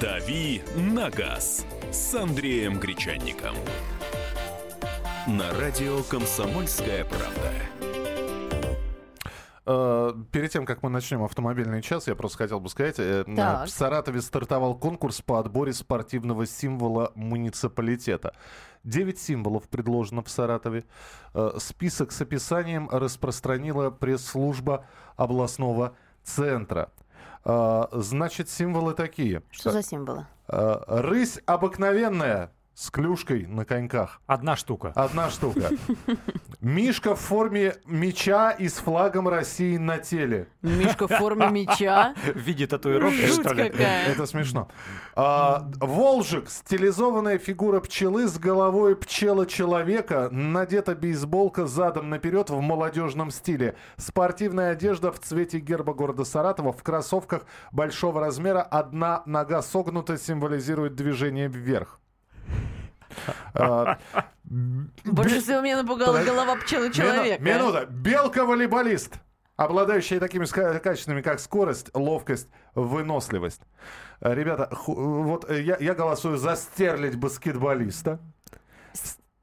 «Дави на газ» с Андреем Гречанником. На радио «Комсомольская правда». Э, перед тем, как мы начнем автомобильный час, я просто хотел бы сказать, э, Так. в Саратове стартовал конкурс по отборе спортивного символа муниципалитета. Девять символов предложено в Саратове. Э, Список с описанием распространила пресс-служба областного центра. Э, Значит, символы такие. Что за символы? Э, Рысь обыкновенная с клюшкой на коньках. Одна штука. Одна штука. Мишка в форме меча и с флагом России на теле. Мишка в форме меча. В виде татуировки, Жуть что ли? какая. Это смешно. А, Волжик, стилизованная фигура пчелы с головой пчела-человека, надета бейсболка задом наперед в молодежном стиле. Спортивная одежда в цвете герба города Саратова, в кроссовках большого размера, одна нога согнута, символизирует движение вверх. А, Больше всего меня напугала голова пчелы человека. Мину- Минута. Белка-волейболист. Обладающая такими качествами, как скорость, ловкость, выносливость. Э, Ребята, вот э, я, я голосую за стерлить баскетболиста.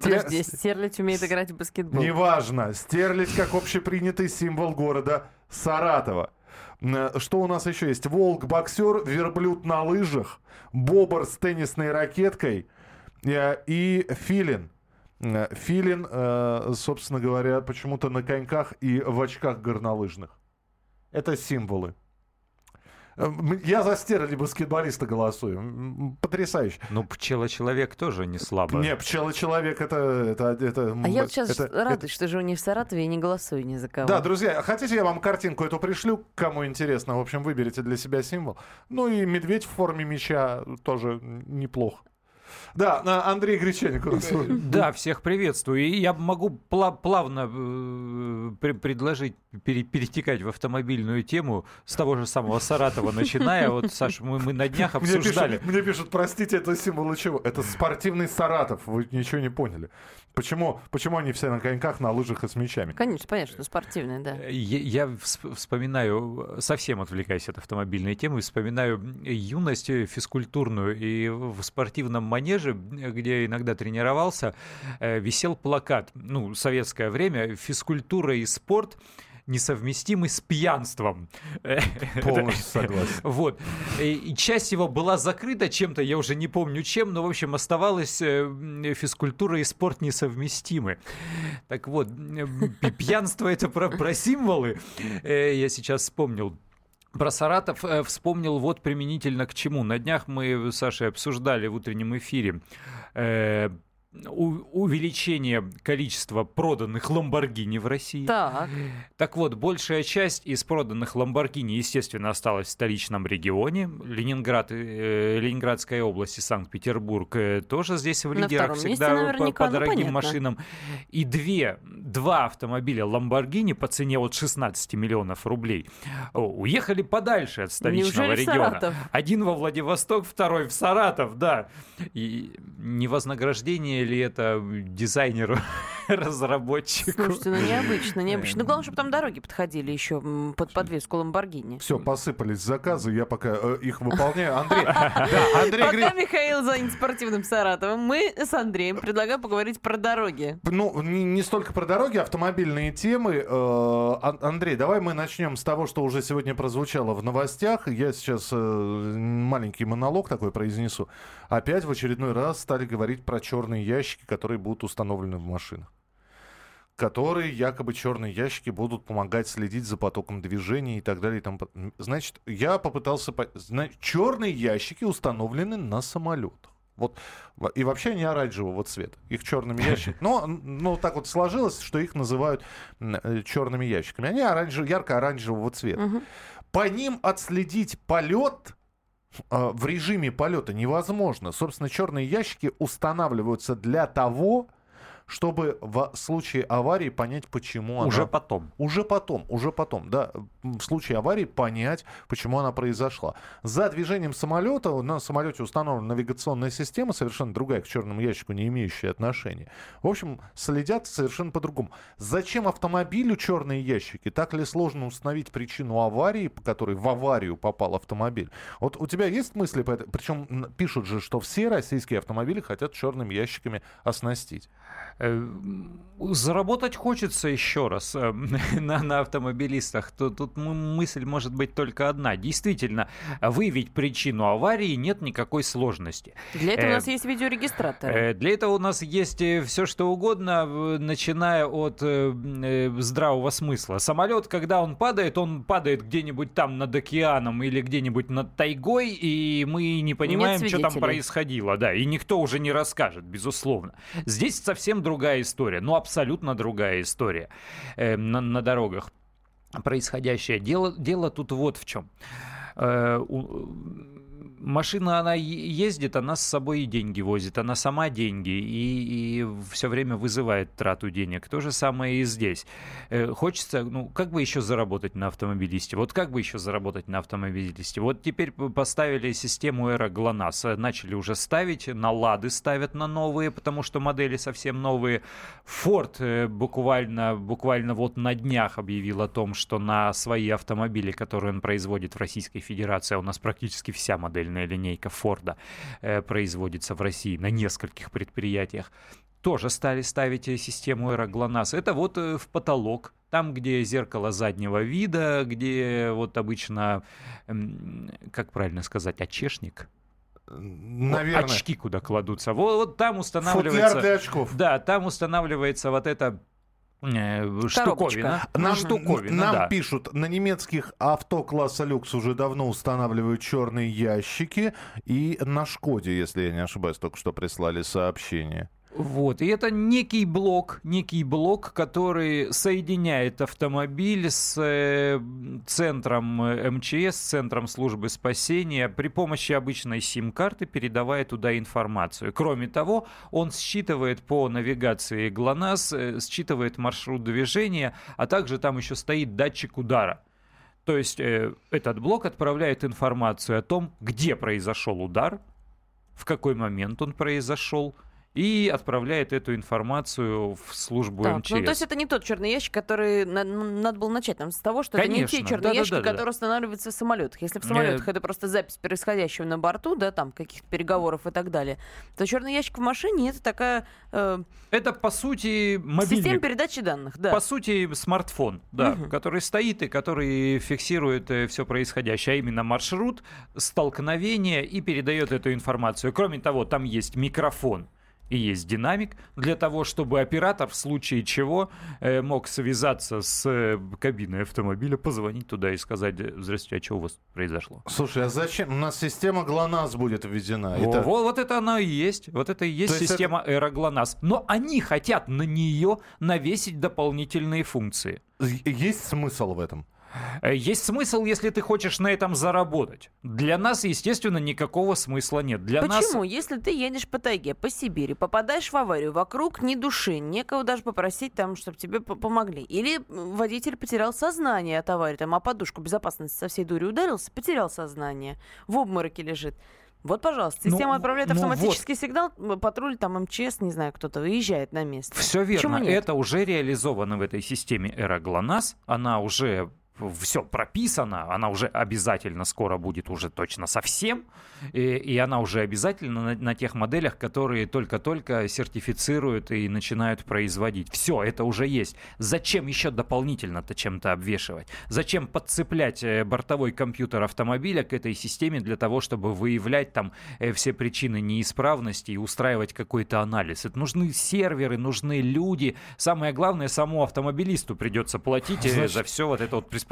Подожди, Стер- Стерлить умеет играть в баскетбол. Неважно. Стерлить как общепринятый символ города Саратова. М, Что у нас еще есть? Волк, боксер, верблюд на лыжах, бобр с теннисной ракеткой э, и филин. Э, Филин, э, собственно говоря, почему-то на коньках и в очках горнолыжных. Это символы. Э, Я за стерли баскетболиста голосую. Потрясающе. Ну, пчела-человек тоже не слабо. Не, пчела-человек это... это, это А я вот сейчас это- это- радуюсь, что живу не в Саратове и не голосую ни за кого. Да, друзья, хотите, я вам картинку эту пришлю, кому интересно. В общем, выберите для себя символ. Ну и медведь в форме меча тоже неплохо. Да, Андрей Гречаник у нас. Да, всех приветствую. И я могу пла- плавно э, пре- предложить пере- перетекать в автомобильную тему с того же самого Саратова, начиная. Вот, Саша, мы, мы на днях Мне обсуждали. пишут, мне пишут, простите, это символ чего? Это спортивный Саратов. Вы ничего не поняли. Почему, почему они все на коньках, на лыжах и с мечами? Конечно, понятно, что спортивный, да. Я, я всп- вспоминаю, совсем отвлекаясь от автомобильной темы, вспоминаю юность физкультурную. И в спортивном манеже, где иногда тренировался, э, висел плакат. Ну, советское время, физкультура и спорт несовместимы с пьянством. Полностью согласен. Вот. И, часть его была закрыта чем-то, я уже не помню чем, но, в общем, оставалось э, физкультура и спорт несовместимы. Так вот, пьянство это про, про символы. Э, Я сейчас вспомнил. Про Саратов э, вспомнил вот применительно к чему. На днях мы с Сашей обсуждали в утреннем эфире увеличение количества проданных Ламборгини в России. Так, Так вот, большая часть из проданных Ламборгини, естественно, осталась в столичном регионе. Ленинград, э, Ленинградская область и Санкт-Петербург э, тоже здесь в лидерах втором месте всегда по, по ну, дорогим понятно. машинам. И две, два автомобиля Ламборгини по цене от 16 миллионов рублей уехали подальше от столичного Неужели региона. Саратов? Один во Владивосток, второй в Саратов, да. И не вознаграждение ли это дизайнеру, разработчику? слушайте, ну необычно, необычно. Ну, главное, чтобы там дороги подходили еще под подвеску Ламборгини. Все, посыпались заказы, я пока э, их выполняю. Андрей, да, Андрей Пока Михаил занят спортивным Саратовым, мы с Андреем предлагаем поговорить про дороги. Ну, не, не столько про дороги, автомобильные темы. Э, Ан- Андрей, давай мы начнем с того, что уже сегодня прозвучало в новостях. Я сейчас э, маленький монолог такой произнесу. Опять в очередной раз стали говорить про черные ящики, которые будут установлены в машинах. Которые якобы черные ящики будут помогать следить за потоком движения и так далее. И под- Значит, я попытался... по- зна- Черные ящики установлены на самолетах. Вот. Во- И вообще они оранжевого цвета. Их черными ящиками. Но ну, так вот сложилось, что их называют м, черными ящиками. Они оранжев... ярко-оранжевого цвета. Мгм. По ним отследить полет э, в режиме полета невозможно. Собственно, черные ящики устанавливаются для того, чтобы в случае аварии понять, почему Уже она... потом. Уже потом, уже потом, да. В случае аварии понять, почему она произошла. За движением самолета на самолете установлена навигационная система, совершенно другая, к черному ящику не имеющая отношения. В общем, следят совершенно по-другому. Зачем автомобилю черные ящики? Так ли сложно установить причину аварии, по которой в аварию попал автомобиль? Вот у тебя есть мысли по этому? Причем пишут же, что все российские автомобили хотят черными ящиками оснастить. Э, заработать хочется еще раз э, на, на автомобилистах. Тут, тут мысль может быть только одна. Действительно, выявить причину аварии нет никакой сложности. Для этого э, у нас есть видеорегистратор. Э, для этого у нас есть все, что угодно, начиная от э, здравого смысла. Самолет, когда он падает, он падает где-нибудь там над океаном или где-нибудь над тайгой, и мы не понимаем, что там происходило. Да, и никто уже не расскажет, безусловно. Здесь совсем другая история, ну абсолютно другая история э, на, на дорогах происходящее. Дело, дело тут вот в чем. Э, у, машина, она ездит, она с собой и деньги возит, она сама деньги и, и все время вызывает трату денег. То же самое и здесь. Э, хочется, ну, как бы еще заработать на автомобилисте? Вот как бы еще заработать на автомобилисте? Вот теперь поставили систему Эра GLONASS, начали уже ставить, на Лады ставят на новые, потому что модели совсем новые. Ford э, буквально, буквально вот на днях объявил о том, что на свои автомобили, которые он производит в Российской Федерации, а у нас практически вся модель модельная линейка Форда э, производится в России на нескольких предприятиях, тоже стали ставить систему аэроглонасс. Это вот э, в потолок, там, где зеркало заднего вида, где вот обычно, как правильно сказать, очешник, Наверное. Очки куда кладутся. Вот, вот там устанавливается... Футляр для очков. Да, там устанавливается вот это Э, штуковина. Нам, штуковина, нам да. пишут, на немецких авто класса люкс уже давно устанавливают черные ящики. И на Шкоде, если я не ошибаюсь, только что прислали сообщение. Вот, и это некий блок, некий блок, который соединяет автомобиль с э, центром э, МЧС, центром службы спасения, при помощи обычной сим-карты передавая туда информацию. Кроме того, он считывает по навигации ГЛОНАСС, э, считывает маршрут движения, а также там еще стоит датчик удара. То есть э, этот блок отправляет информацию о том, где произошел удар, в какой момент он произошел, и отправляет эту информацию в службу так, МЧС. Ну, то есть это не тот черный ящик, который на, надо было начать нам с того, что Конечно. это не те черные да, ящики, да, да, которые да. устанавливаются в самолетах. Если в самолетах Нет. это просто запись происходящего на борту, да, там каких-то переговоров и так далее, то черный ящик в машине это такая... Э, это по сути мобильный... Система передачи данных, да. По сути смартфон, да, угу. который стоит и который фиксирует э, все происходящее, а именно маршрут, столкновение и передает эту информацию. Кроме того, там есть микрофон и есть динамик для того, чтобы оператор в случае чего э, мог связаться с э, кабиной автомобиля, позвонить туда и сказать, здравствуйте, а что у вас произошло? Слушай, а зачем? У нас система ГЛОНАСС будет введена. О, это... Вот, вот это она и есть. Вот это и есть То система это... Эра ГЛОНАСС. Но они хотят на нее навесить дополнительные функции. Есть смысл в этом? Э, есть смысл, если ты хочешь на этом заработать. Для нас, естественно, никакого смысла нет. Для Почему? Нас... Если ты едешь по тайге, по Сибири, попадаешь в аварию, вокруг ни души, некого даже попросить там, чтобы тебе помогли. Или водитель потерял сознание от аварии, там, а подушку безопасности со всей дури ударился, потерял сознание, в обмороке лежит. Вот, пожалуйста, ну, система ну, отправляет автоматический вот. сигнал, патруль, там МЧС, не знаю, кто-то выезжает на место. Все верно. Это уже реализовано в этой системе Эра ГЛОНАСС. Она уже все прописано, она уже обязательно скоро будет уже точно совсем, и, и она уже обязательно на, на тех моделях, которые только-только сертифицируют и начинают производить. Все, это уже есть. Зачем еще дополнительно-то чем-то обвешивать? Зачем подцеплять э, бортовой компьютер автомобиля к этой системе для того, чтобы выявлять там э, все причины неисправности и устраивать какой-то анализ? Это нужны серверы, нужны люди. Самое главное, самому автомобилисту придется платить э, Значит... за все вот это вот приспособление.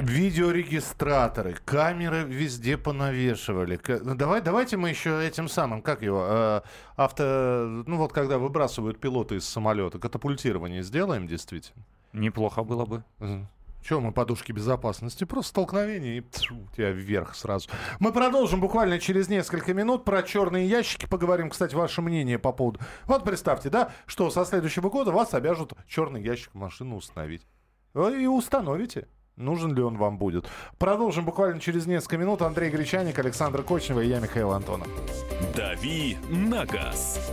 Видеорегистраторы, камеры везде понавешивали. Ну, давай, давайте мы еще этим самым, как его, э, авто, ну вот когда выбрасывают пилоты из самолета, катапультирование сделаем действительно? Неплохо было бы. Чего мы подушки безопасности? Просто столкновение и тьфу, тебя вверх сразу. Мы продолжим буквально через несколько минут. Про черные ящики поговорим. Кстати, ваше мнение по поводу... Вот представьте, да, что со следующего года вас обяжут черный ящик в машину установить. И установите. Нужен ли он вам будет? Продолжим буквально через несколько минут. Андрей Гречаник, Александр Кочнева и я, Михаил Антонов. «Дави на газ»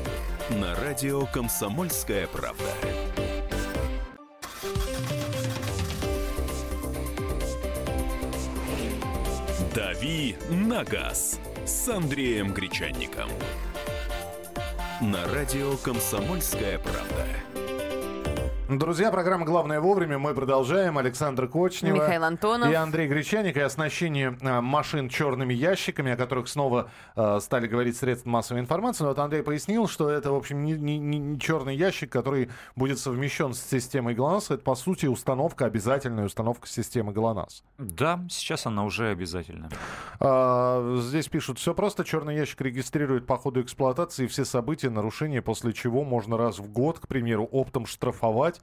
на радио «Комсомольская правда». «Дави на газ» с Андреем Гречанником. На радио «Комсомольская правда». Друзья, программа «Главное вовремя». Мы продолжаем. Александр Кочнева. Михаил Антонов. И Андрей Гречаник. И оснащение а, машин черными ящиками, о которых снова а, стали говорить средства массовой информации. Но вот Андрей пояснил, что это, в общем, не, не, не черный ящик, который будет совмещен с системой ГЛОНАСС. Это, по сути, установка, обязательная установка системы ГЛОНАСС. Да, сейчас она уже обязательна. А, здесь пишут, все просто. Черный ящик регистрирует по ходу эксплуатации все события, нарушения, после чего можно раз в год, к примеру, оптом штрафовать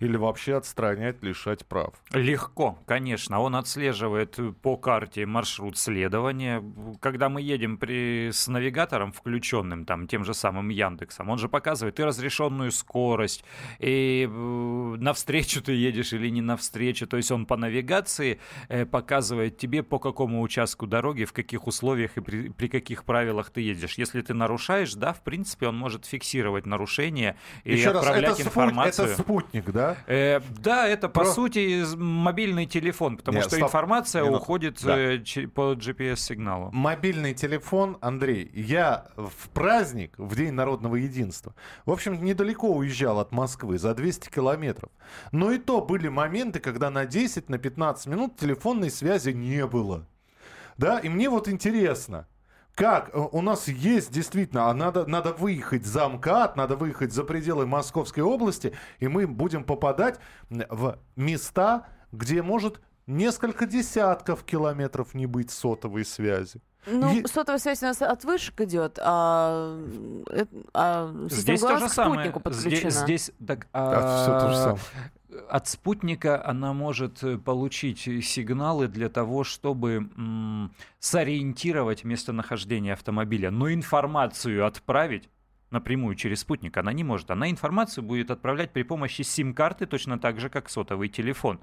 или вообще отстранять, лишать прав? Легко, конечно. Он отслеживает по карте маршрут следования. Когда мы едем при, с навигатором включенным, там, тем же самым Яндексом, он же показывает и разрешенную скорость, и э, навстречу ты едешь или не навстречу. То есть он по навигации э, показывает тебе, по какому участку дороги, в каких условиях и при, при каких правилах ты едешь. Если ты нарушаешь, да, в принципе, он может фиксировать нарушение и Еще отправлять раз, это информацию. Спут, это спутник, да? Э, да, это по Про- сути мобильный телефон, потому Нет, что стоп. информация Минуту. уходит Да. э, по GPS-сигналу. Мобильный телефон, Андрей, я в праздник, в День народного единства, в общем, недалеко уезжал от Москвы, за 200 километров. Но и то были моменты, когда на 10, на 15 минут телефонной связи не было. Да, и мне вот интересно, как э, у нас есть действительно, а надо, надо выехать за МКАД, надо выехать за пределы Московской области, и мы будем попадать в места, где может несколько десятков километров не быть сотовой связи. Ну, Е- сотовая связь у нас от вышек идет, а, э, а Здесь то ГЛОНАСС же к самое. спутнику Здесь, подключена. здесь так, А, то а. От спутника она может э, получить сигналы для того, чтобы м, сориентировать местонахождение автомобиля, но информацию отправить напрямую через спутник она не может. Она информацию будет отправлять при помощи сим-карты точно так же, как сотовый телефон,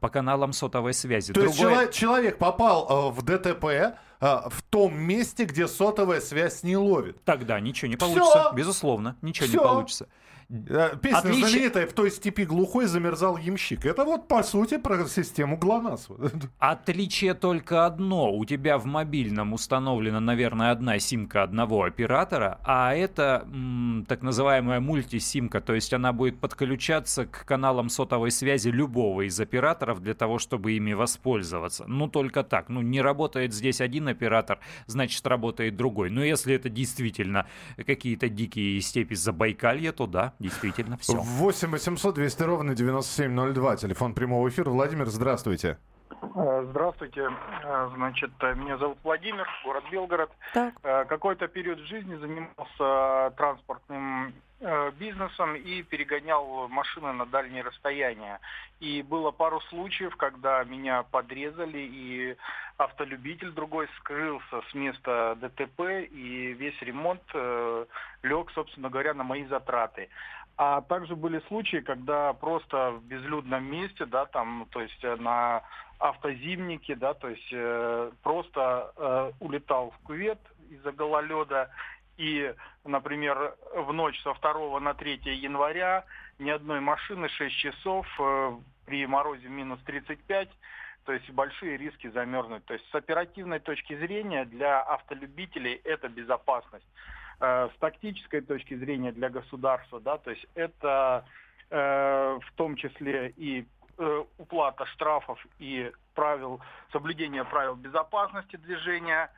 по каналам сотовой связи. То есть Другое- чело- человек попал э, в ДТП э, в том месте, где сотовая связь не ловит. Тогда ничего не получится. Безусловно, ничего не Всё. получится. Э, Песня Отличие- знаменитая «В той степи глухой замерзал ямщик». Это вот, по сути, про систему ГЛОНАСС. Отличие только одно. У тебя в мобильном установлена, наверное, одна симка одного оператора, а это м, так называемая мультисимка, то есть она будет подключаться к каналам сотовой связи любого из операторов для того, чтобы ими воспользоваться. Ну, только так. Ну, не работает здесь один оператор, значит, работает другой. Но если это действительно какие-то дикие степи Забайкалья, то да, действительно, все. 8 800 200 ровно 9702. Телефон прямого эфира. Владимир, здравствуйте. Э, Здравствуйте. Э, Значит, э, меня зовут Владимир, город Белгород. Так. Какой-то период в жизни занимался транспортным бизнесом и перегонял машины на дальние расстояния. И было пару случаев, когда меня подрезали, и автолюбитель другой скрылся с места ДТП, и весь ремонт э, лег, собственно говоря, на мои затраты. А также были случаи, когда просто в безлюдном месте, да, там, то есть э, на автозимнике, да, то есть э, просто э, улетал в кювет из-за гололеда, и, например, в ночь со 2 на 3 января ни одной машины 6 часов э, при морозе минус 35, то есть большие риски замерзнуть. То есть с оперативной точки зрения для автолюбителей это безопасность. Э, с тактической точки зрения для государства, да, то есть это э, в том числе и э, уплата штрафов и правил, соблюдение правил безопасности движения.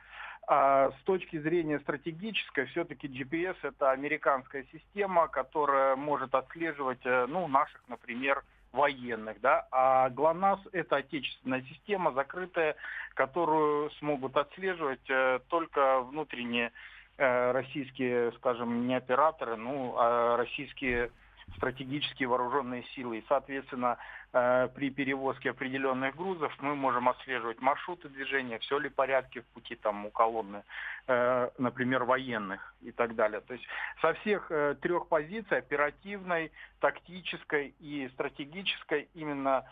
А с точки зрения стратегической, все-таки GPS это американская система, которая может отслеживать, ну, наших, например, военных, да, а ГЛОНАСС это отечественная система, закрытая, которую смогут отслеживать э, только внутренние э, российские, скажем, не операторы, ну, а российские стратегические вооруженные силы. И, соответственно, э, при перевозке определенных грузов мы можем отслеживать маршруты движения, все ли в порядке в пути там у колонны, э, например, военных и так далее. То есть со всех э, трех позиций, оперативной, тактической и стратегической, именно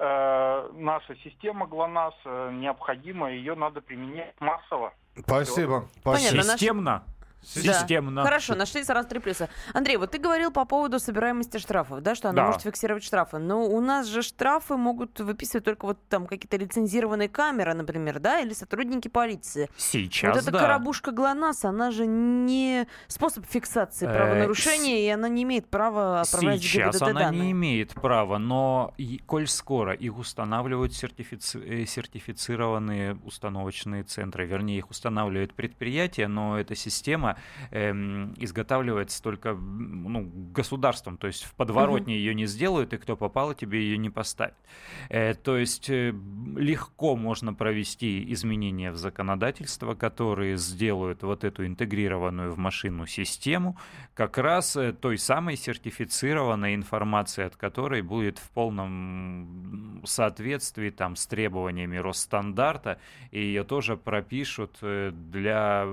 наша система ГЛОНАСС необходима, ее надо применять массово. Спасибо. Понятно, Системно. Системно. Да. Хорошо, нашли сразу три плюса. Андрей, вот ты говорил по поводу собираемости штрафов, да, что она да. может фиксировать штрафы. Но у нас же штрафы могут выписывать только вот там какие-то лицензированные камеры, например, да, или сотрудники полиции. Сейчас, Вот эта да. коробушка ГЛОНАСС, она же не способ фиксации э, правонарушения, и она не имеет права отправлять Сейчас она данные. не имеет права, но коль скоро их устанавливают сертифици... Э, сертифицированные установочные центры, вернее, их устанавливает предприятие, но эта система система эм, изготавливается только ну, государством, то есть в подворотне угу. ее не сделают, и кто попало, тебе ее не поставит. Э, то есть э, легко можно провести изменения в законодательство, которые сделают вот эту интегрированную в машину систему как раз э, той самой сертифицированной информации, от которой будет в полном соответствии там, с требованиями Росстандарта, и ее тоже пропишут э, для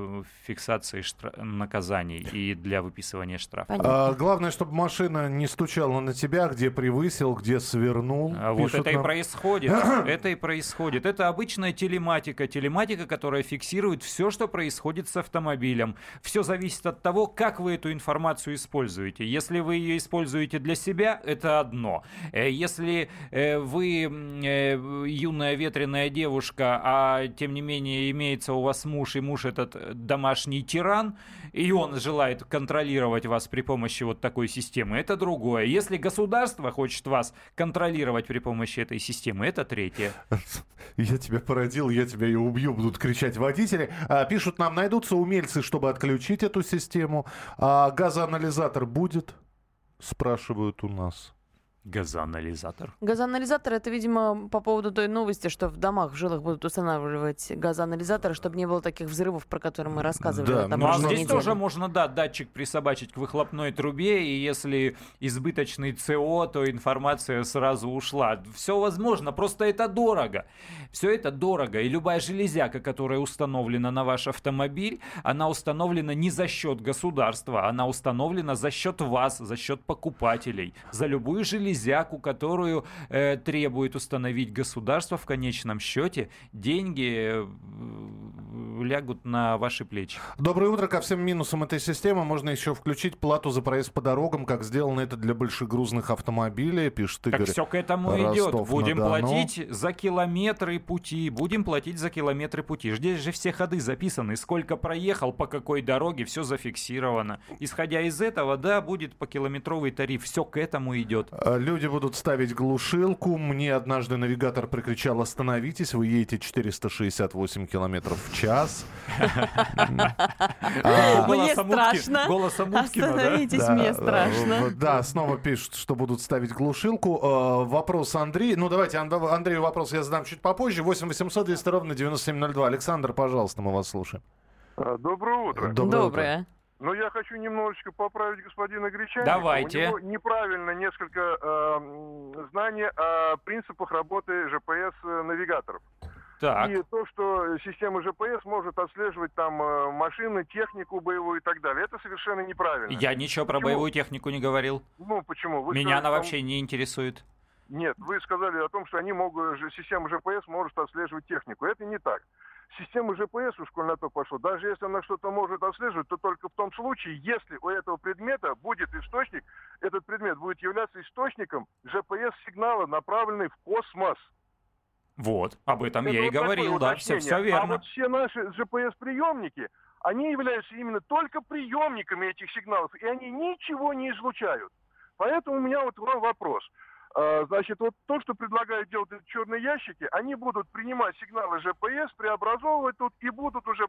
фиксации штрафа наказаний и для выписывания штрафа. А, главное, чтобы машина не стучала на тебя, где превысил, где свернул. А вот это нам... и происходит. это и происходит. Это обычная телематика. Телематика, которая фиксирует все, что происходит с автомобилем. Все зависит от того, как вы эту информацию используете. Если вы ее используете для себя, это одно. Э, если э, вы э, юная ветреная девушка, а тем не менее имеется у вас муж, и муж этот домашний тиран, и он желает контролировать вас при помощи вот такой системы, это другое. Если государство хочет вас контролировать при помощи этой системы, это третье. Я тебя породил, я тебя и убью, будут кричать водители. А, пишут нам, найдутся умельцы, чтобы отключить эту систему. А газоанализатор будет? Спрашивают у нас. Газоанализатор. Газоанализатор это, видимо, по поводу той новости, что в домах в жилах будут устанавливать газоанализаторы, чтобы не было таких взрывов, про которые мы рассказывали. Да, ну а здесь тоже можно, да, датчик присобачить к выхлопной трубе, и если избыточный СО, то информация сразу ушла. Все возможно, просто это дорого. Все это дорого, и любая железяка, которая установлена на ваш автомобиль, она установлена не за счет государства, она установлена за счет вас, за счет покупателей. За любую железяку железяку, которую э, требует установить государство, в конечном счете деньги э, лягут на ваши плечи. Доброе утро. Ко всем минусам этой системы можно еще включить плату за проезд по дорогам, как сделано это для большегрузных автомобилей, пишет Игорь. Так все к этому идет. Будем платить за километры пути, будем платить за километры пути. Здесь же все ходы записаны, сколько проехал, по какой дороге, все зафиксировано. Исходя из этого, да, будет по километровый тариф. Все к этому идет. А, Люди будут ставить глушилку. Мне однажды навигатор прикричал «Остановитесь, вы едете 468 километров в час». А, мне страшно. Остановитесь, мне страшно. Да, снова пишут, что будут ставить глушилку. А, вопрос Андрей. Ну, давайте Андрею вопрос я задам чуть попозже. 8 800 200 ровно 9702. Александр, пожалуйста, мы вас слушаем. Доброе утро. Доброе. Но я хочу немножечко поправить господина Гречанина. Давайте. У него неправильно несколько э, знаний о принципах работы ЖПС-навигаторов. Так. И то, что система ЖПС может отслеживать там э, машины, технику боевую и так далее, это совершенно неправильно. Я ничего про боевую технику не говорил. Ну, почему? Вы Меня сказали, она вообще не интересует. Нет, вы сказали о том, что они могут, система ЖПС может отслеживать технику. Это не так система GPS уж коль на то пошло, даже если она что-то может отслеживать, то только в том случае, если у этого предмета будет источник, этот предмет будет являться источником GPS-сигнала, направленный в космос. Вот, об этом Это я вот и говорил, да, все, все верно. А вот все наши GPS-приемники, они являются именно только приемниками этих сигналов, и они ничего не излучают. Поэтому у меня вот вам вопрос – значит, вот то, что предлагают делать эти черные ящики, они будут принимать сигналы ЖПС, преобразовывать тут и будут уже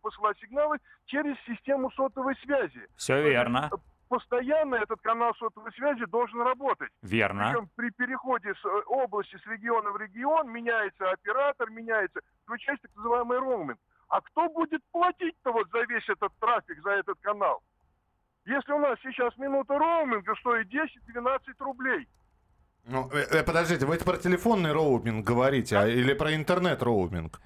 посылать сигналы через систему сотовой связи. Все верно. Постоянно этот канал сотовой связи должен работать. Верно. Причем при переходе с э, области, с региона в регион меняется оператор, меняется, включается так называемый роуминг. А кто будет платить-то вот за весь этот трафик, за этот канал? Если у нас сейчас минута роуминга стоит 10-12 рублей. Ну, э, э, подождите, вы это про телефонный роуминг говорите, а, или про интернет-роуминг?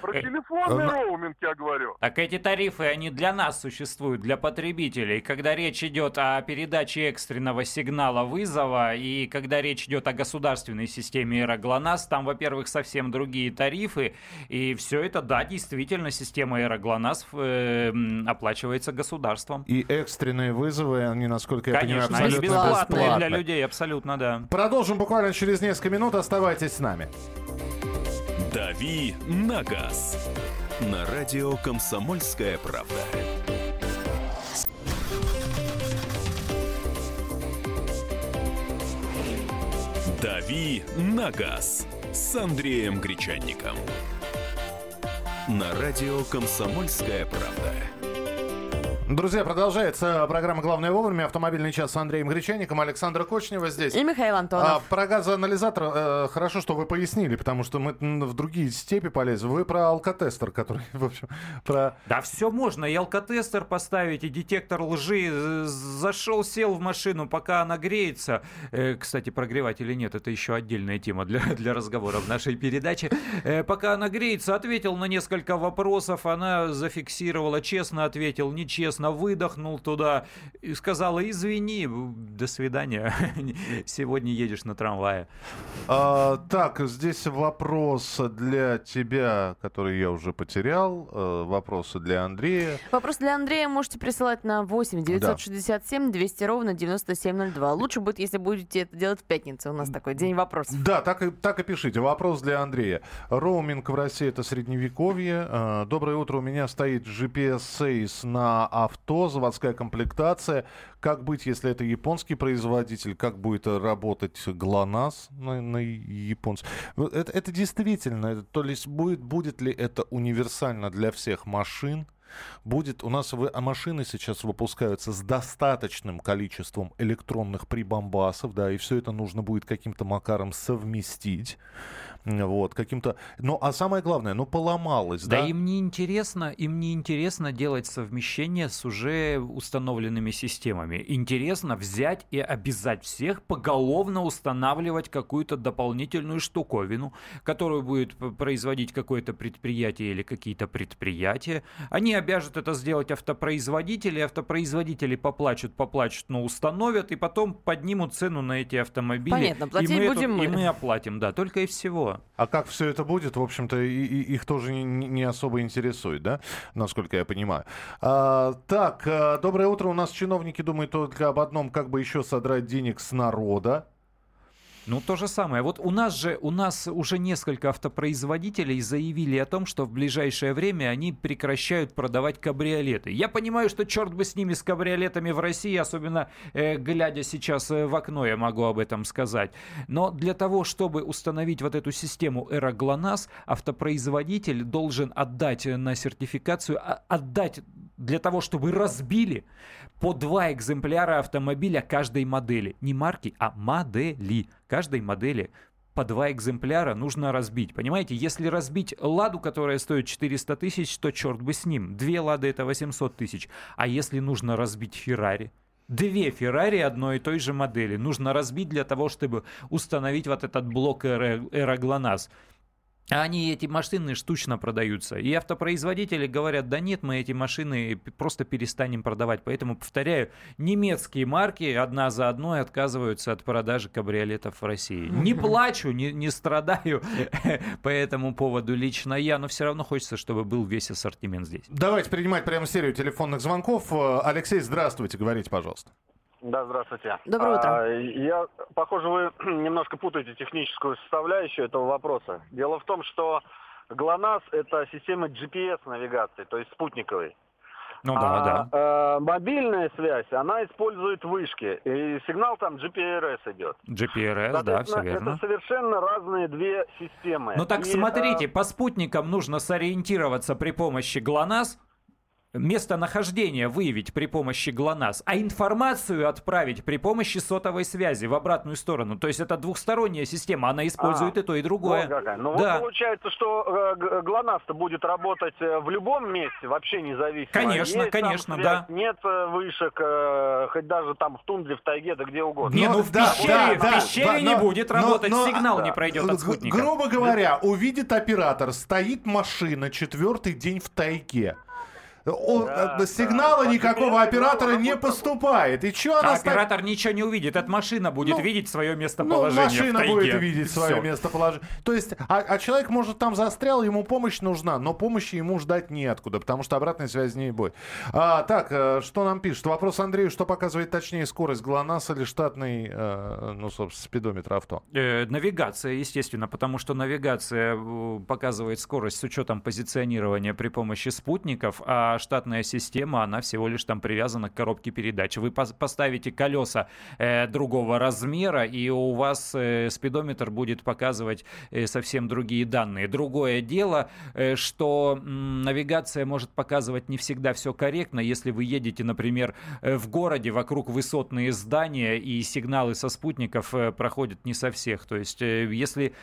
Про Э, телефонный э, роуминг я говорю. Так эти тарифы, они для нас существуют, для потребителей. Когда речь идет о передаче экстренного сигнала вызова и когда речь идет о государственной системе Аэроглонасс, там, во-первых, совсем другие тарифы. И все это, да, действительно, система Аэроглонасс э, оплачивается государством. И экстренные вызовы, они, насколько я Конечно, понимаю, они абсолютно бесплатные бесплатны. для людей, абсолютно, да. Продолжим буквально через несколько минут. Оставайтесь с нами. «Дави на газ» на радио «Комсомольская правда». «Дави на газ» с Андреем Гречанником. На радио «Комсомольская правда». Друзья, продолжается программа «Главное вовремя». Автомобильный час с Андреем Гречаником. Александра Кочнева здесь. И Михаил А, Антонов. про газоанализатор э, хорошо, что вы пояснили, потому что мы в другие степи полезем. Вы про алкотестер, который, в общем, про... Да все можно, и алкотестер поставить, и детектор лжи. Зашел, сел в машину, пока она греется. Э, кстати, прогревать или нет, это еще отдельная тема для, для разговора в нашей передаче. Э, пока она греется, ответил на несколько вопросов, она зафиксировала, честно ответил, нечестно, выдохнул туда и сказала, извини, до свидания, сегодня едешь на трамвае. А, так, здесь вопрос для тебя, который я уже потерял. э, вопросы для Андрея. Вопрос для Андрея можете присылать на 8 967 200 ровно 9702. Лучше будет, если будете это делать в пятницу. У нас такой день вопросов. Да, так и, так и пишите. Вопрос для Андрея. Роуминг в России это средневековье. Э, Доброе утро. У меня стоит GPS-сейс на авто, заводская комплектация. Как быть, если это японский производитель? Как будет работать ГЛОНАСС на, на японцем? Вот Это, это действительно, то есть будет, будет ли это универсально для всех машин? Будет у нас вы- а машины сейчас выпускаются с достаточным количеством электронных прибамбасов, да, и все это нужно будет каким-то макаром совместить. Вот, каким-то. Ну, а самое главное, ну, поломалось, да? Да, им не интересно, им не интересно делать совмещение с уже установленными системами. Интересно взять и обязать всех поголовно устанавливать какую-то дополнительную штуковину, которую будет производить какое-то предприятие или какие-то предприятия. Они обяжут это сделать автопроизводители, автопроизводители поплачут, поплачут, но установят, и потом поднимут цену на эти автомобили. Понятно, и платить мы эту- будем мы. И мы оплатим, да, только и всего. А как все это будет, в общем-то, и- и- их тоже не, не особо интересует, да, насколько я понимаю. А, так, а, доброе утро. У нас чиновники думают только об одном, как бы еще содрать денег с народа. Ну, то же самое. Вот у нас же, у нас уже несколько автопроизводителей заявили о том, что в ближайшее время они прекращают продавать кабриолеты. Я понимаю, что черт бы с ними, с кабриолетами в России, особенно э, глядя сейчас э, в окно, я могу об этом сказать. Но для того, чтобы установить вот эту систему Эроглонас, автопроизводитель должен отдать на сертификацию, а- отдать для того, чтобы разбили по два экземпляра автомобиля каждой модели. Не марки, а модели. Каждой модели по два экземпляра нужно разбить. Понимаете, если разбить «Ладу», которая стоит 400 тысяч, то черт бы с ним. Две «Лады» — это 800 тысяч. А если нужно разбить «Феррари»? Две Феррари одной и той же модели нужно разбить для того, чтобы установить вот этот блок Эро- Эроглонас. А они, эти машины, штучно продаются. И автопроизводители говорят, да нет, мы эти машины просто перестанем продавать. Поэтому, повторяю, немецкие марки одна за одной отказываются от продажи кабриолетов в России. Не плачу, не, не страдаю по этому поводу лично я, но все равно хочется, чтобы был весь ассортимент здесь. Давайте принимать прямо серию телефонных звонков. Алексей, здравствуйте, говорите, пожалуйста. Да, здравствуйте. Доброе утро. А, я, похоже, вы немножко путаете техническую составляющую этого вопроса. Дело в том, что ГЛОНАСС – это система GPS-навигации, то есть спутниковой. Ну да, а, да. э, мобильная связь, она использует вышки, и сигнал там GPRS идет. GPRS, да, все верно. Это совершенно разные две системы. Ну так И, смотрите, э, по спутникам нужно сориентироваться при помощи ГЛОНАСС, местонахождение выявить при помощи ГЛОНАСС, а информацию отправить при помощи сотовой связи в обратную сторону. То есть это двухсторонняя система, она использует А, и то, и другое. Вот какая. Ну Да. вот получается, что э, ГЛОНАСС-то будет работать э, в любом месте, вообще независимо. Конечно, Есть там конечно, связь, да. Нет э, вышек, э, хоть даже там в тундре, в тайге, да где угодно. Не, Но- ну в да, пещере, да, в пещере да, не но- будет но- работать, но- сигнал не да. пройдет от спутника. Грубо говоря, увидит оператор, стоит машина четвертый день в тайге. О, Да, сигнала да. никакого оператора не поступает. И что А она стоит? оператор ничего не увидит, эта машина будет Ну, видеть свое Ну, местоположение в машина тайге. будет видеть Всё. свое местоположение. То есть, а, а человек, может, там застрял, ему помощь нужна, но помощи ему ждать неоткуда, потому что обратной связи не будет. А, так, э, что нам пишет? Вопрос Андрею, что показывает точнее скорость ГЛОНАСС или штатный, э, ну, собственно, спидометр авто? Э, навигация, естественно, потому что навигация э, показывает скорость с учетом позиционирования при помощи спутников, а штатная система, она всего лишь там привязана к коробке передач. Вы пос- поставите колеса э, другого размера, и у вас э, спидометр будет показывать э, совсем другие данные. Другое дело, э, что м, навигация может показывать не всегда все корректно, если вы едете, например, э, в городе, вокруг высотные здания, и сигналы со спутников э, проходят не со всех. То есть, э, если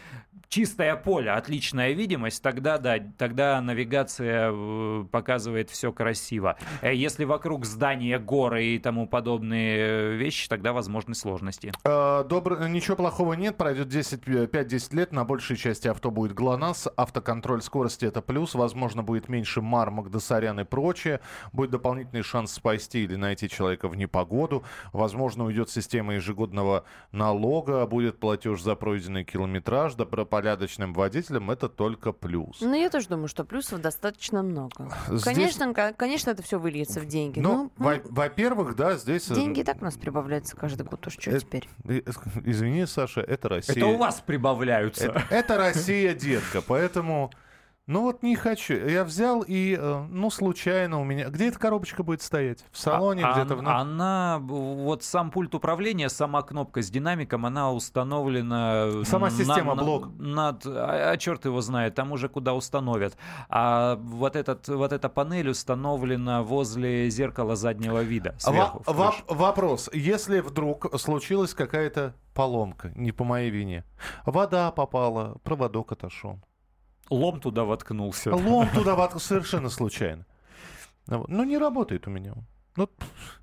чистое поле, отличная видимость, тогда да, тогда навигация э, показывает все красиво. Э, Если вокруг здания горы и тому подобные э, вещи, тогда возможны сложности. Э, добро- Ничего плохого нет, пройдет 10, э, 5-10 лет, на большей части авто будет ГЛОНАСС, автоконтроль скорости это плюс, возможно, будет меньше мар, Магдасарян и прочее, будет дополнительный шанс спасти или найти человека в непогоду, возможно, уйдет система ежегодного налога, будет платеж за пройденный километраж, добропорядочным водителям это только плюс. Ну, я тоже думаю, что плюсов достаточно много. Здесь- Конечно, ко- конечно, это все выльется в деньги. Ну, Ну, во- во-первых, да, здесь... э, деньги и так у нас прибавляются каждый год. Уж что э, теперь? э, Извини, Саша, это Россия. Это у вас прибавляются. Это, это Россия, детка, поэтому... Ну вот не хочу. Я взял и, э, ну, случайно у меня... Где эта коробочка будет стоять? В салоне, А- где-то в... Она, вот сам пульт управления, сама кнопка с динамиком, она установлена... Сама система, на- блок. Над, а, черт его знает, там уже куда установят. А вот, этот, вот эта панель установлена возле зеркала заднего вида. Во- Сверху, в крыше. вопрос. Если вдруг случилась какая-то поломка, не по моей вине, вода попала, проводок отошел, Лом туда воткнулся. лом туда ват- совершенно случайно. Ну. Ну, не работает у меня. Ну, пф.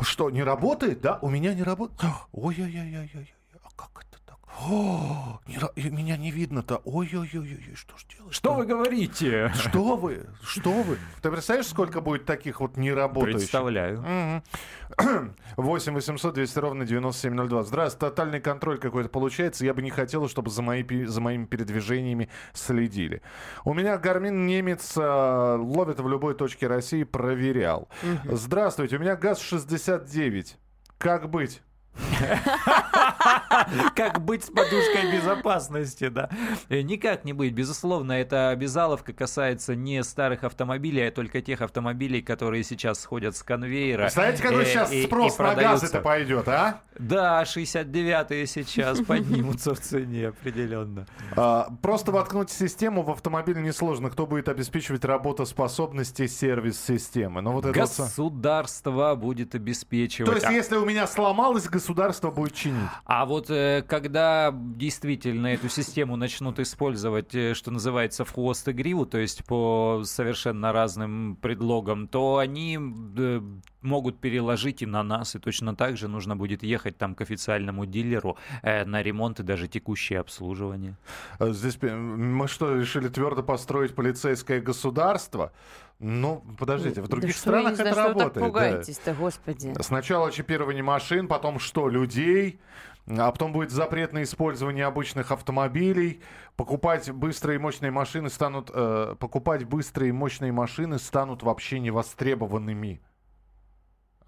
что, не работает? Да, у меня не работает. Ой-ой-ой-ой-ой. А как это так? О, не меня не видно-то. Ой-ой-ой-ой, что ж делать? Что вы говорите? Что вы? Что вы? Ты представляешь, сколько будет таких вот неработающих? Представляю. Мгм. 8 800 200 ровно 9702. Здравствуйте, тотальный контроль какой-то получается. Я бы не хотела, чтобы за, мои, за моими передвижениями следили. У меня Гармин немец э, ловит в любой точке России, проверял. Здравствуйте, у меня ГАЗ-69. Как быть? Как быть с подушкой безопасности, да? Э, Никак не быть. Безусловно, эта обязаловка касается не старых автомобилей, а только тех автомобилей, которые сейчас сходят с конвейера. Представляете, какой э, сейчас спрос на газ это пойдет, а? Да, 69-е сейчас поднимутся в цене определенно. А, Просто воткнуть систему в автомобиль несложно. Кто будет обеспечивать работоспособности сервис-системы? Ну, вот Государство будет обеспечивать. То есть, А- если у меня сломалось, государство будет чинить. А вот э, когда действительно эту систему начнут использовать, э, что называется, в хвост и гриву, то есть по совершенно разным предлогам, то они э, могут переложить и на нас, и точно так же нужно будет ехать там к официальному дилеру на ремонт и даже текущее обслуживание. Здесь мы что, решили твердо построить полицейское государство? Ну, подождите, в других да что, странах знаю, это что вы так работает. да. пугаетесь-то, господи. Сначала чипирование машин, потом что, людей, а потом будет запрет на использование обычных автомобилей. Покупать быстрые и мощные машины станут, э, покупать быстрые и мощные машины станут вообще невостребованными.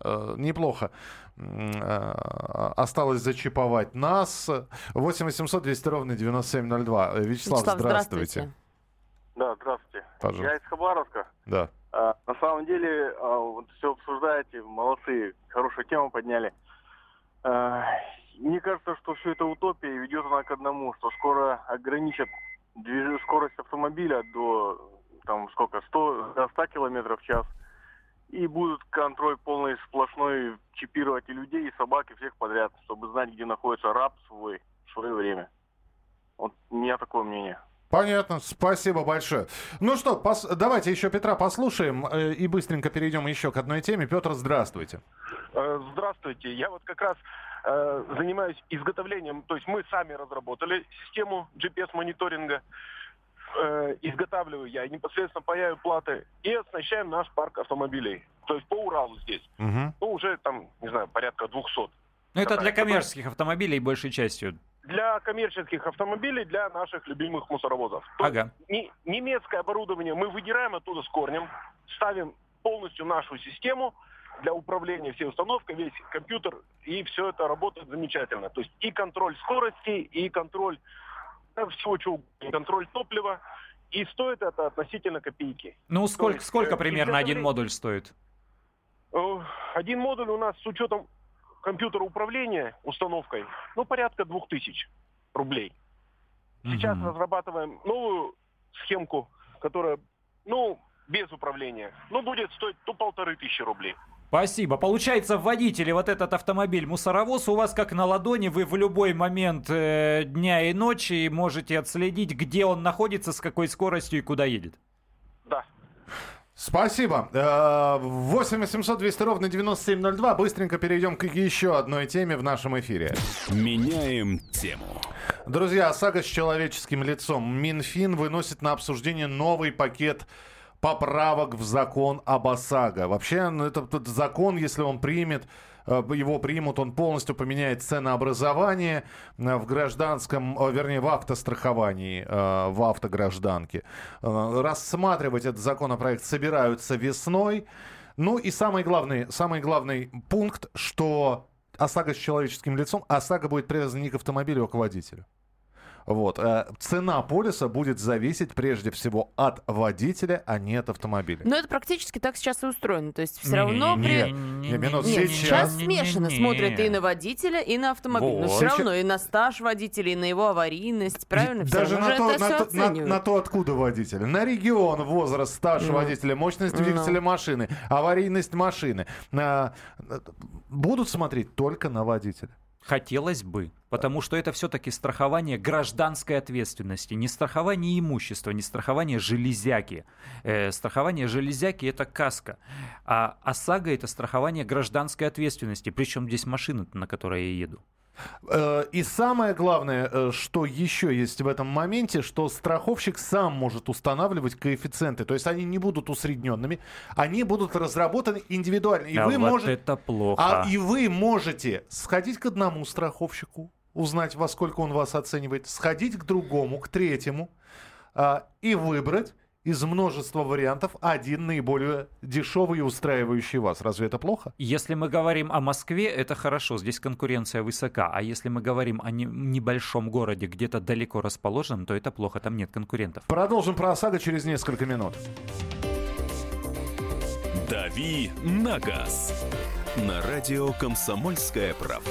Э, неплохо. Э, Осталось зачиповать нас. 8 800 200 ровно 9702. Э, Вячеслав, Вячеслав, здравствуйте. Да, здравствуйте. Пожалуйста. Я из Хабаровска. Да. А, на самом деле, а, вот все обсуждаете, молодцы, хорошую тему подняли. А, мне кажется, что все это утопия и ведет она к одному, что скоро ограничат скорость автомобиля до там сколько, 100, до 100 километров в час. И будут контроль полный сплошной чипировать и людей, и собак, и всех подряд, чтобы знать, где находится раб свой в свое время. Вот у меня такое мнение. Понятно, спасибо большое. Ну что, пос... давайте еще Петра послушаем э, и быстренько перейдем еще к одной теме. Петр, здравствуйте. Э, Здравствуйте. Я вот как раз э, занимаюсь изготовлением, то есть мы сами разработали систему GPS-мониторинга. Э, изготавливаю я непосредственно паяю платы и оснащаем наш парк автомобилей. То есть по Уралу здесь. Мгм. Ну, уже там, не знаю, порядка 200. Ну, это для коммерческих автомобилей большей частью. Для коммерческих автомобилей, для наших любимых мусоровозов. То Ага. не- немецкое оборудование мы выдираем оттуда с корнем, ставим полностью нашу систему для управления всей установкой, весь компьютер, и все это работает замечательно. То есть и контроль скорости, и контроль да, всего чего, угодно, и контроль топлива, и стоит это относительно копейки. Ну, сколько, есть, сколько э, примерно один модуль стоит? Э, Один модуль у нас с учетом компьютера управления установкой, ну, порядка двух тысяч рублей. Сейчас Мгм. разрабатываем новую схемку, которая, ну, без управления, ну, будет стоить ну, полторы тысячи рублей. Спасибо. Получается, водители, вот этот автомобиль-мусоровоз у вас как на ладони, вы в любой момент э, дня и ночи можете отследить, где он находится, с какой скоростью и куда едет. Спасибо. Э, 8 800 200 ровно 9702. Быстренько перейдем к еще одной теме в нашем эфире. Меняем тему. Друзья, САГА с человеческим лицом. Минфин выносит на обсуждение новый пакет поправок в закон об ОСАГО. Вообще, ну, этот, этот закон, если он примет, его примут, он полностью поменяет ценообразование э, в гражданском, э, вернее, в автостраховании, э, в автогражданке. Э, Рассматривать этот законопроект собираются весной. Ну и самый главный, самый главный пункт, что ОСАГО с человеческим лицом, ОСАГО будет привязан не к автомобилю, а к водителю. Вот. э, Цена полиса будет зависеть прежде всего от водителя, а не от автомобиля. Но это практически так сейчас и устроено. То есть все равно при... Минут Нет, сейчас. сейчас смешано смотрят и на водителя, и на автомобиль. Но все равно и на стаж водителя, и на его аварийность. Правильно? Всё Даже равно на то, это на, то, на- на то, откуда водитель. На регион, возраст, стаж водителя, мощность двигателя машины, аварийность машины. Будут смотреть только на водителя. Хотелось бы, потому что это все-таки страхование гражданской ответственности, не страхование имущества, не страхование железяки. Э, страхование железяки это каска, а ОСАГО это страхование гражданской ответственности. Причем здесь машина, на которой я еду. Э, И самое главное, э, что еще есть в этом моменте, что страховщик сам может устанавливать коэффициенты. То есть они не будут усредненными, они будут разработаны индивидуально. И а вы вот можете... это плохо. А и вы можете сходить к одному страховщику, узнать, во сколько он вас оценивает, сходить к другому, к третьему а, и выбрать из множества вариантов один наиболее дешевый и устраивающий вас. Разве это плохо? Если мы говорим о Москве, это хорошо, здесь конкуренция высока. А если мы говорим о не- небольшом городе, где-то далеко расположенном, то это плохо, там нет конкурентов. Продолжим про ОСАГО через несколько минут. «Дави на газ» на радио «Комсомольская правда».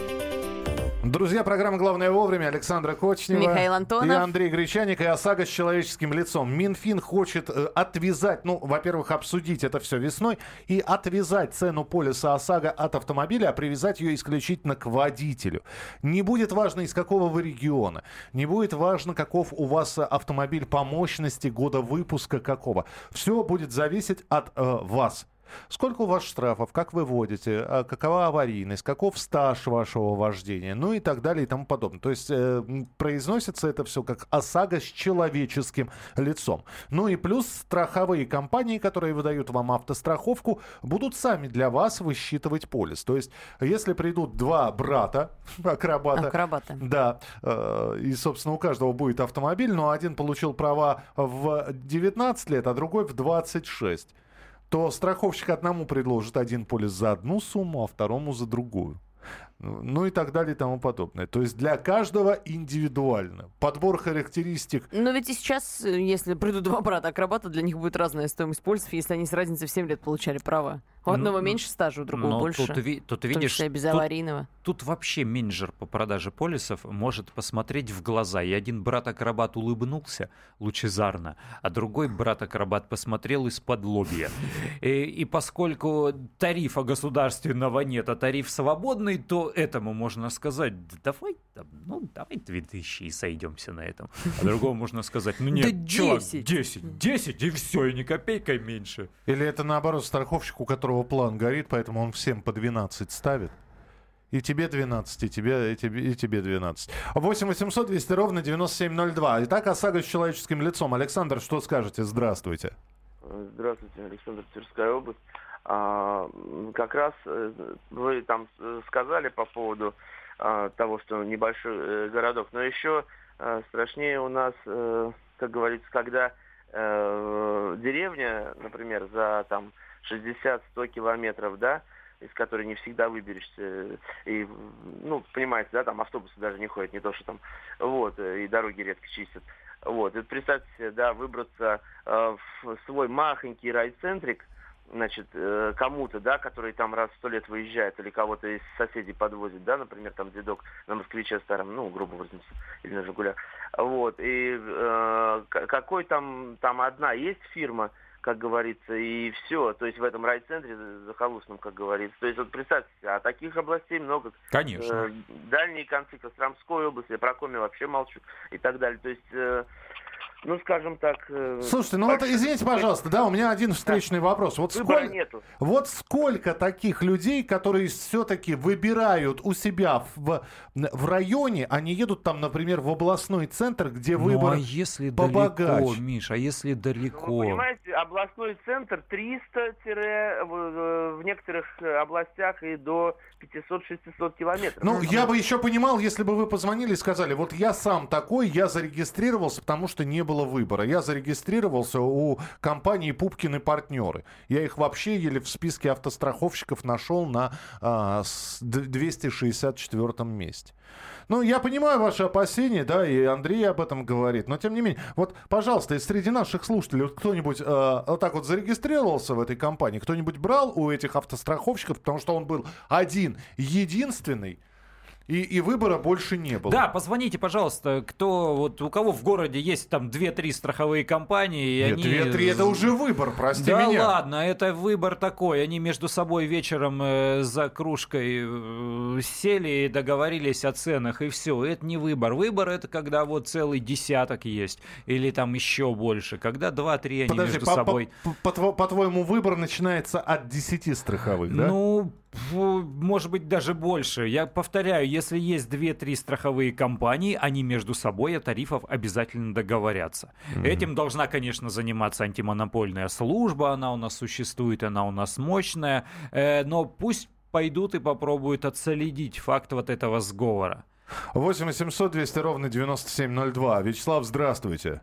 Друзья, программа «Главное вовремя». Александра Кочнева. Михаил Антонов. И Андрей Гречаник. И ОСАГО с человеческим лицом. Минфин хочет э, отвязать, ну, во-первых, обсудить это все весной, и отвязать цену полиса ОСАГО от автомобиля, а привязать ее исключительно к водителю. Не будет важно, из какого вы региона. Не будет важно, каков у вас автомобиль по мощности, года выпуска какого. Все будет зависеть от э, вас. Сколько у вас штрафов, как вы водите, а какова аварийность, каков стаж вашего вождения, ну и так далее и тому подобное. То есть э, произносится это все как ОСАГО с человеческим лицом. Ну и плюс страховые компании, которые выдают вам автостраховку, будут сами для вас высчитывать полис. То есть если придут два брата, акробата, Акробаты. да, э, и, собственно, у каждого будет автомобиль, но один получил права в 19 лет, а другой в 26 то страховщик одному предложит один полис за одну сумму, а второму за другую. ну и так далее и тому подобное. То есть для каждого индивидуально. Подбор характеристик. Но ведь и сейчас, э, если придут два брата-акробата, для них будет разная стоимость полисов, если они с разницей в 7 лет получали права. У одного Ну, меньше стажа, у другого Но больше. Тут, ви- тут видишь, числе без тут- аварийного. Тут вообще менеджер по продаже полисов может посмотреть в глаза. И один брат-акробат улыбнулся лучезарно, а другой брат-акробат посмотрел из-под лобья. И, и поскольку тарифа государственного нет, а тариф свободный, то этому можно сказать, «Да давай, там, ну, давай 2000 и сойдемся на этом. А другому можно сказать, ну нет, Да чувак, 10. 10, 10, и все, и ни копейкой меньше. Или это наоборот страховщик, у которого план горит, поэтому он всем по 12 ставит. И тебе 12, и тебе, и тебе, и тебе 12. 8 800 200 ровно 9702. Итак, ОСАГО с человеческим лицом. Александр, что скажете? Здравствуйте. Здравствуйте, Александр Тверская область. А, как раз э, вы там э, сказали по поводу а, того, что небольшой э, городок, но еще э, страшнее у нас, э, как говорится, когда э, деревня, например, за там 60-100 километров, да, из которой не всегда выберешься, и, ну, понимаете, да, там автобусы даже не ходят, не то, что там, вот, и дороги редко чистят. Вот, и представьте себе, да, выбраться э, в свой махонький райцентрик, значит, э, кому-то, да, который там раз в сто лет выезжает, или кого-то из соседей подвозит, да, например, там дедок на москвиче старом, ну, грубо выразимся, или на Жигулях. Вот, и э, какой там, там одна есть фирма, как говорится, и все, то есть в этом райцентре за- захолустном, как говорится. То есть вот представьте себе, а таких областей много. Конечно. Э, дальние концы Костромской области, про Коми вообще молчу и так далее. То есть, э, ну, скажем так... э, Слушайте, ну вот большой- извините, пожалуйста, да, у меня один встречный вопрос. Вот Выбора сколько, нету. вот сколько таких людей, которые все-таки выбирают у себя в, в районе, они едут там, например, в областной центр, где Ну, выбор а если побогаче. далеко, Миш, а если Ну, вы далеко? понимаете, областной центр 300 в, некоторых областях и до 500-600 километров. Ну, я бы еще понимал, если бы вы позвонили и сказали, вот я сам такой, я зарегистрировался, потому что не было выбора. Я зарегистрировался у компании Пупкины партнеры. Я их вообще еле в списке автостраховщиков нашел на а, с- д- 264 месте. Ну, я понимаю ваши опасения, да, и Андрей об этом говорит, но тем не менее, вот, пожалуйста, из среди наших слушателей кто-нибудь э, вот так вот зарегистрировался в этой компании, кто-нибудь брал у этих автостраховщиков, потому что он был один, единственный, и, и выбора больше не было. Да, позвоните, пожалуйста, кто вот у кого в городе есть там 2-3 страховые компании, и Нет, они... две-три это уже выбор, прости да меня. ладно, это выбор такой. Они между собой вечером э, за кружкой э, сели и договорились о ценах, и все. Это не выбор. Выбор это когда вот целый десяток есть, или там еще больше. Когда два-три они Подожди, между по- собой. по- по- по- по-твоему, выбор начинается от 10 страховых, да? Ну, может быть, даже больше. Я повторяю, если есть 2-3 страховые компании, они между собой о тарифах обязательно договорятся. Этим должна, конечно, заниматься антимонопольная служба, она у нас существует, она у нас мощная, э, но пусть пойдут и попробуют отследить факт вот этого сговора. 8 800 200 ровно 9702. Вячеслав, здравствуйте.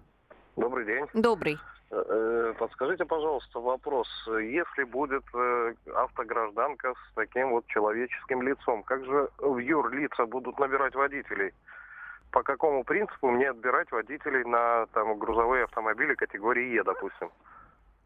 Добрый день. Добрый. Э, Подскажите, пожалуйста, вопрос. Если будет э, автогражданка с таким вот человеческим лицом, как же в юрлица будут набирать водителей? По какому принципу мне отбирать водителей на там, грузовые автомобили категории Е, допустим?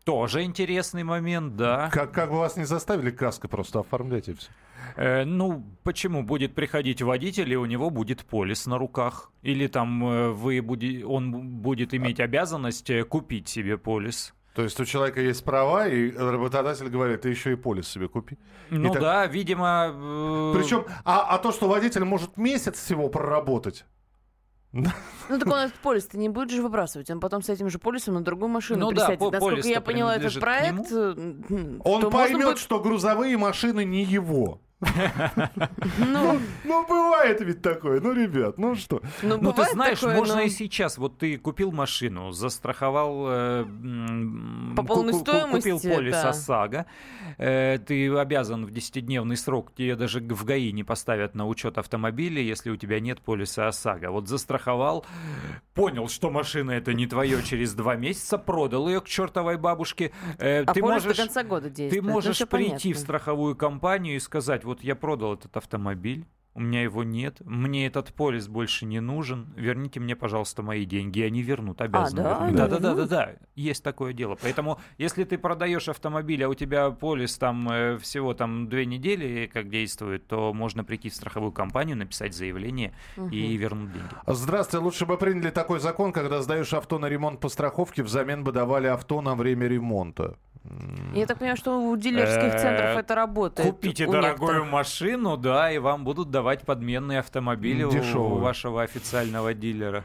Тоже интересный момент, да. Как, как бы вас не заставили каской просто оформлять и все. Э, ну, почему? Будет приходить водитель, и у него будет полис на руках. Или там э, вы буди- он будет иметь обязанность э, купить себе полис. То есть у человека есть права, и работодатель говорит, ты еще и полис себе купи. Ну И так- да, видимо... э, Причем, а, а то, что водитель может месяц всего проработать, Ну так он этот полис-то не будет же выбрасывать. Он потом с этим же полисом на другую машину Ну да, присядет. по- Насколько я поняла этот проект, э, он поймет, будет- что грузовые машины не его. Ну, Ну, бывает ведь такое. Ну, ребят, ну что? ну, Ну, ты знаешь, такое, можно но- и сейчас. Вот ты купил машину, застраховал... э, По полной ку- стоимости, Купил полис да. ОСАГО. э, Ты обязан в 10-дневный срок, тебе даже в ГАИ не поставят на учет автомобиля, если у тебя нет полиса ОСАГО. Вот застраховал, понял, что машина это не твое через два месяца, продал ее к чертовой бабушке. Э, А Ты можешь... до конца года действует. Ты Ну, можешь прийти понятно. в страховую компанию и сказать, вот я продал этот автомобиль, у меня его нет, мне этот полис больше не нужен, верните мне, пожалуйста, мои деньги, и они вернут, обязаны да? вернуть. Да, Да, да, да, да, да, есть такое дело. Поэтому, если ты продаешь автомобиль, а у тебя полис там э, всего там две недели, как действует, то можно прийти в страховую компанию, написать заявление и вернуть деньги. Здравствуйте, лучше бы приняли такой закон, когда сдаешь авто на ремонт по страховке, взамен бы давали авто на время ремонта. Я так понимаю, что у дилерских Э, центров это работает. Купите дорогую машину, да, и вам будут давать подменные автомобили у- вашего официального дилера.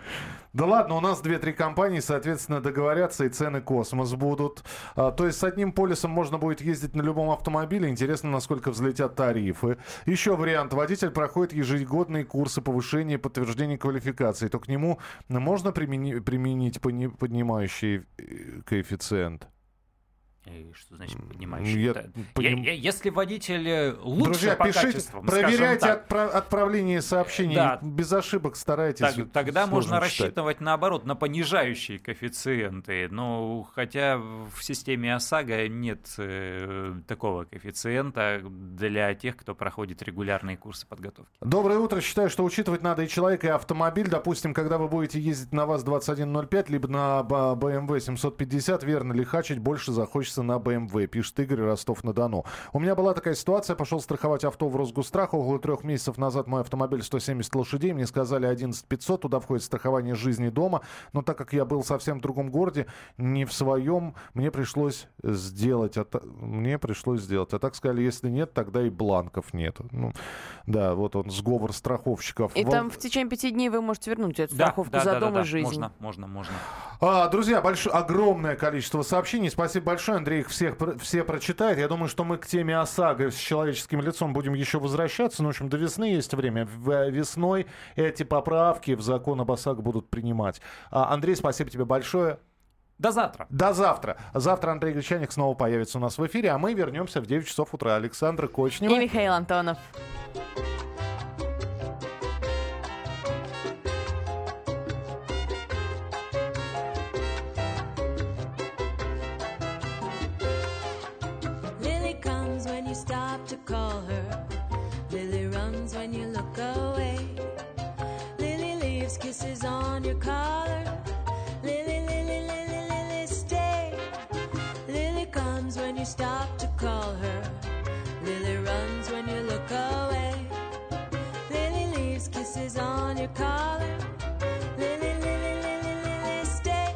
Да ладно, у нас две-три компании, соответственно, договорятся, и цены космос будут. А, то есть с одним полисом можно будет ездить на любом автомобиле. Интересно, насколько взлетят тарифы. Еще вариант. Водитель проходит ежегодные курсы повышения и подтверждения квалификации. То к нему можно примени- применить пони- поднимающий э, коэффициент? И что значит поднимающий? Я Да. поним- Я- я- Если водитель э, лучше Друзья, по пишите, качествам, проверяйте отпра- отправление сообщений. Да. Без ошибок старайтесь. так- тогда можно читать. рассчитывать наоборот на понижающие коэффициенты. Но хотя в системе ОСАГО нет э, такого коэффициента для тех, кто проходит регулярные курсы подготовки. Доброе утро. Считаю, что учитывать надо и человека, и автомобиль. Допустим, когда вы будете ездить на ВАЗ-2105, либо на BMW 750, верно ли хачить, больше захочется на BMW, пишет Игорь Ростов-на-Дону. У меня была такая ситуация, пошел страховать авто в Росгострах. Около трех месяцев назад мой автомобиль 170 лошадей, мне сказали 11 500, туда входит страхование жизни дома. Но так как я был совсем в другом городе, не в своем, мне пришлось сделать. А та- Мне пришлось сделать. А так сказали, если нет, тогда и бланков нет. Ну, да, вот он, сговор страховщиков. И Вол- там в течение пяти дней вы можете вернуть эту страховку да, за да, дом да, и да, жизнь. Можно, можно, можно. А, друзья, большое, огромное количество сообщений. Спасибо большое. Андрей их всех, все прочитает. Я думаю, что мы к теме ОСАГО с человеческим лицом будем еще возвращаться. Ну, в общем, до весны есть время. Э, Весной эти поправки в закон об ОСАГО будут принимать. А, Андрей, спасибо тебе большое. До завтра. До завтра. Завтра Андрей Гречаник снова появится у нас в эфире, а мы вернемся в 9 часов утра. Александра Кочнева. И Михаил Антонов. On your collar. Lily, Lily, Lily, Lily, stay.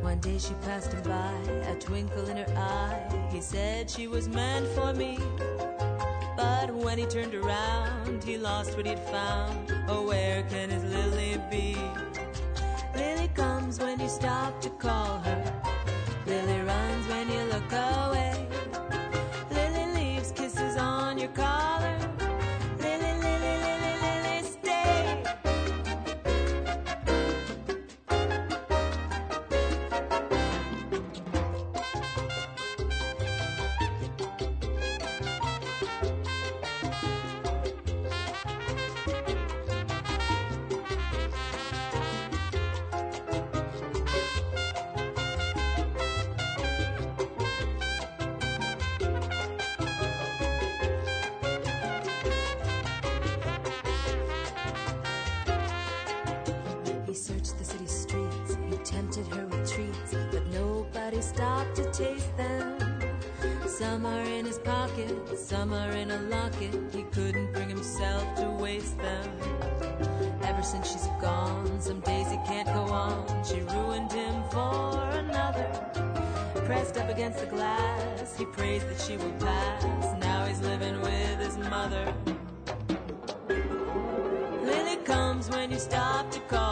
One day she passed him by, a twinkle in her eye. He said she was meant for me. But when he turned around, he lost what he'd found. Oh, where can his Lily be? Lily comes when you stop to call her. Lily runs when you look away. Taste them. Some are in his pocket, some are in a locket. He couldn't bring himself to waste them. Ever since she's gone, some days he can't go on. She ruined him for another. Pressed up against the glass, he prays that she will pass. Now he's living with his mother. Lily comes when you stop to call